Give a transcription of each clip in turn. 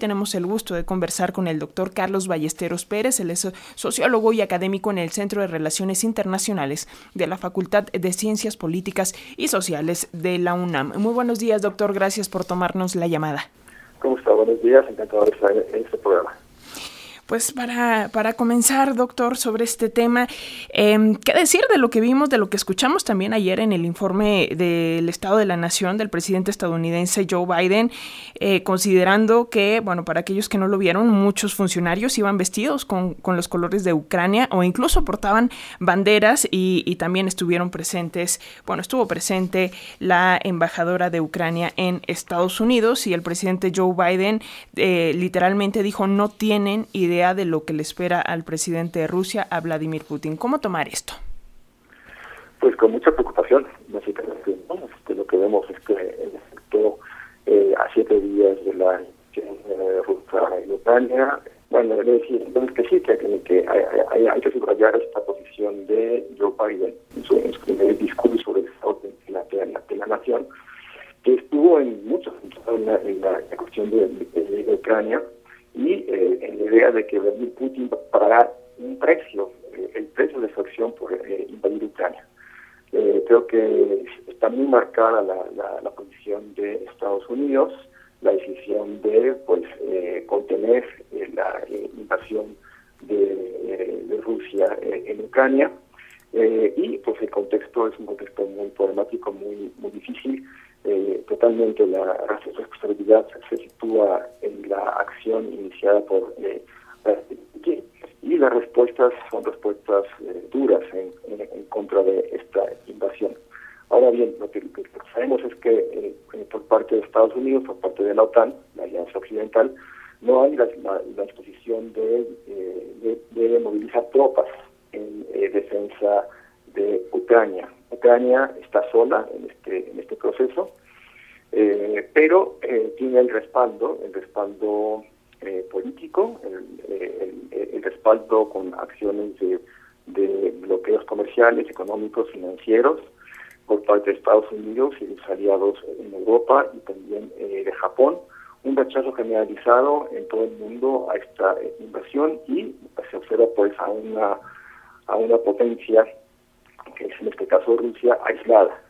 Tenemos el gusto de conversar con el doctor Carlos Ballesteros Pérez, él es sociólogo y académico en el Centro de Relaciones Internacionales de la Facultad de Ciencias Políticas y Sociales de la UNAM. Muy buenos días, doctor, gracias por tomarnos la llamada. ¿Cómo está? Buenos días, encantado de estar en este programa. Pues para, para comenzar, doctor, sobre este tema, em, ¿qué decir de lo que vimos, de lo que escuchamos también ayer en el informe del Estado de la Nación del presidente estadounidense Joe Biden, eh, considerando que, bueno, para aquellos que no lo vieron, muchos funcionarios iban vestidos con, con los colores de Ucrania o incluso portaban banderas y, también estuvieron presentes, bueno, estuvo presente la embajadora de Ucrania en Estados Unidos y el presidente Joe Biden eh, literalmente dijo no tienen idea de lo que le espera al presidente de Rusia, a Vladimir Putin. ¿Cómo tomar esto? Pues con mucha preocupación, básicamente. Este, lo que vemos es que, en efecto, eh, a siete días de la eh, en Ucrania, bueno, le entonces que sí, que, que hay, que subrayar esta posición de Joe Biden en su, primer discurso de la, de la, de la nación, que estuvo en muchos en la, en la, cuestión de Ucrania, y eh, en la idea de que Vladimir Putin pagará un precio, eh, el precio de su acción por eh, invadir Ucrania. creo que está muy marcada la, la, posición de Estados Unidos, la decisión de pues contener la invasión de, Rusia en Ucrania. y pues el contexto es un contexto muy problemático, muy, muy difícil. totalmente la responsabilidad se sitúa la acción iniciada por eh, y las respuestas son respuestas eh, duras en, en, contra de esta invasión. Ahora bien, lo que, sabemos es que eh, por parte de Estados Unidos, por parte de la OTAN, la Alianza Occidental, no hay la, la, disposición de, de, de, movilizar tropas en defensa de Ucrania. Ucrania está sola en este, en este proceso, eh, pero eh, tiene el respaldo, el respaldo eh, político, el, el, respaldo con acciones de, bloqueos comerciales, económicos, financieros por parte de Estados Unidos y sus aliados en Europa y también de Japón. Un rechazo generalizado en todo el mundo a esta invasión y se observa pues a una, a una potencia, que es en este caso Rusia, aislada,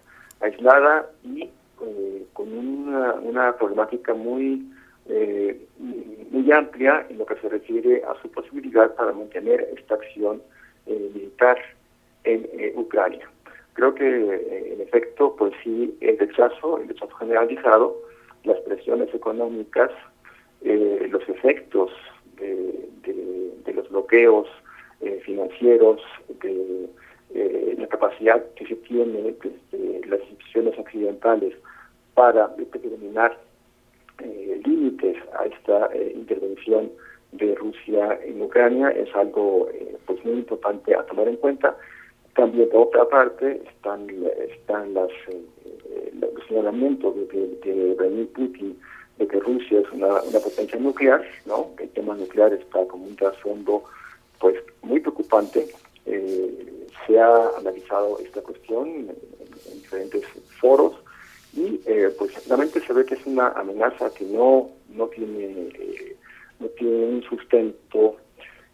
aislada y eh, con una, una, problemática muy eh, muy amplia en lo que se refiere a su posibilidad para mantener esta acción eh, militar en Ucrania. Creo que en efecto, pues sí, el rechazo, el rechazo generalizado, las presiones económicas, los efectos de, de, los bloqueos financieros, de capacidad que se tiene desde las instituciones occidentales para determinar eh, límites a esta eh, intervención de Rusia en Ucrania es algo eh, pues muy importante a tomar en cuenta. También por otra parte están están las los señalamientos de, de, de Vladimir Putin de que Rusia es una, una potencia nuclear, ¿no? El tema nuclear está como un trasfondo pues muy preocupante. Se ha analizado esta cuestión en, en diferentes foros y eh, pues realmente se ve que es una amenaza que no no tiene eh, no tiene un sustento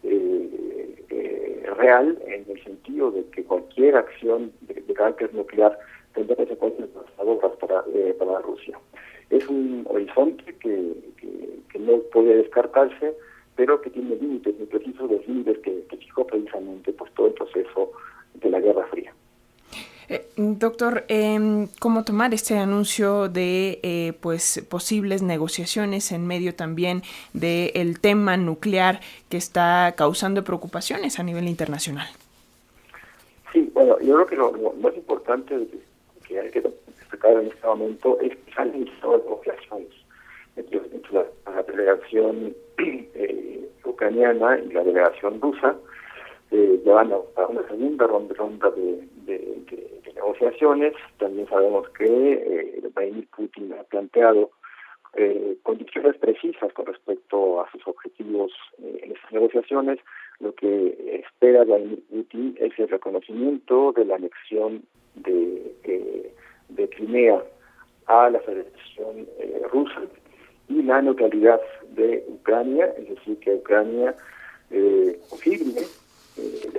eh, eh, real en el sentido de que cualquier acción de, carácter nuclear tendrá consecuencias devastadoras para eh, para Rusia. Es un horizonte que, que, que, no puede descartarse pero que tiene límites muy precisos los límites que, que fijó precisamente pues todo el proceso de la Guerra Fría eh, doctor, eh, ¿cómo tomar este anuncio de eh, pues posibles negociaciones en medio también del el tema nuclear que está causando preocupaciones a nivel internacional? Sí, bueno, yo creo que lo, lo más importante que hay que destacar en este momento es que han iniciado negociaciones entre, entre la, la, delegación eh, ucraniana y la delegación rusa, eh, llevan a, a, una segunda ronda, de, de, negociaciones. También sabemos que eh, Vladimir Putin ha planteado eh, condiciones precisas con respecto a sus objetivos eh, en estas negociaciones. Lo que espera Vladimir Putin es el reconocimiento de la anexión de, de Crimea a la Federación eh, Rusa y la neutralidad de Ucrania, es decir, que Ucrania eh, confirme, eh,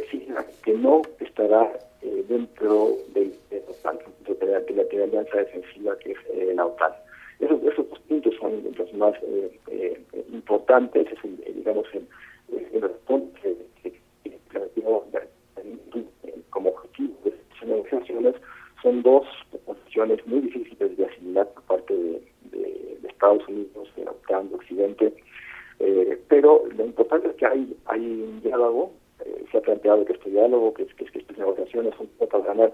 que no estará eh, dentro de, de, de, la, de, la, alianza defensiva que es eh, la OTAN. Esos, esos dos puntos son los más eh, importantes, es digamos, el, el, que, como objetivo de estas negociaciones son dos posiciones muy difíciles de asimilar por parte de, de, de Estados Unidos, de la OTAN, de Occidente, pero lo importante es que hay, hay un diálogo, se ha planteado que este diálogo, que, que, que estas negociaciones son para ganar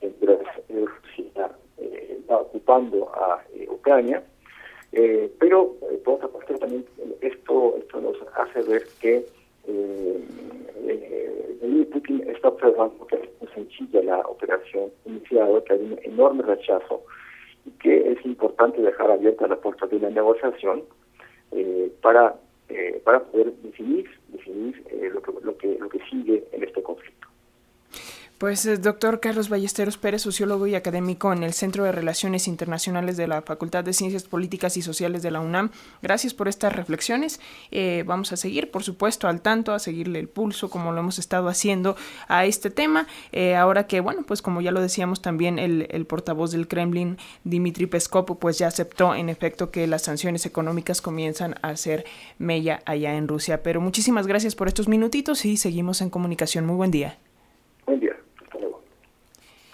mientras eh, Rusia eh, está ocupando a eh, Ucrania, eh, pero eh, por otra parte también esto, esto nos hace ver que eh, eh, Putin está observando que es muy sencilla la operación iniciada, que hay un enorme rechazo y que es importante dejar abierta la puerta de la negociación eh, para eh, para poder definir definir eh, lo que lo que lo que sigue en este conflicto. Pues doctor Carlos Ballesteros Pérez, sociólogo y académico en el Centro de Relaciones Internacionales de la Facultad de Ciencias Políticas y Sociales de la UNAM, gracias por estas reflexiones. Eh, vamos a seguir, por supuesto, al tanto, a seguirle el pulso, como lo hemos estado haciendo a este tema. Eh, ahora que, bueno, pues como ya lo decíamos también, el, portavoz del Kremlin, Dmitry Peskov, pues ya aceptó en efecto que las sanciones económicas comienzan a hacer mella allá en Rusia. Pero muchísimas gracias por estos minutitos y seguimos en comunicación. Muy buen día.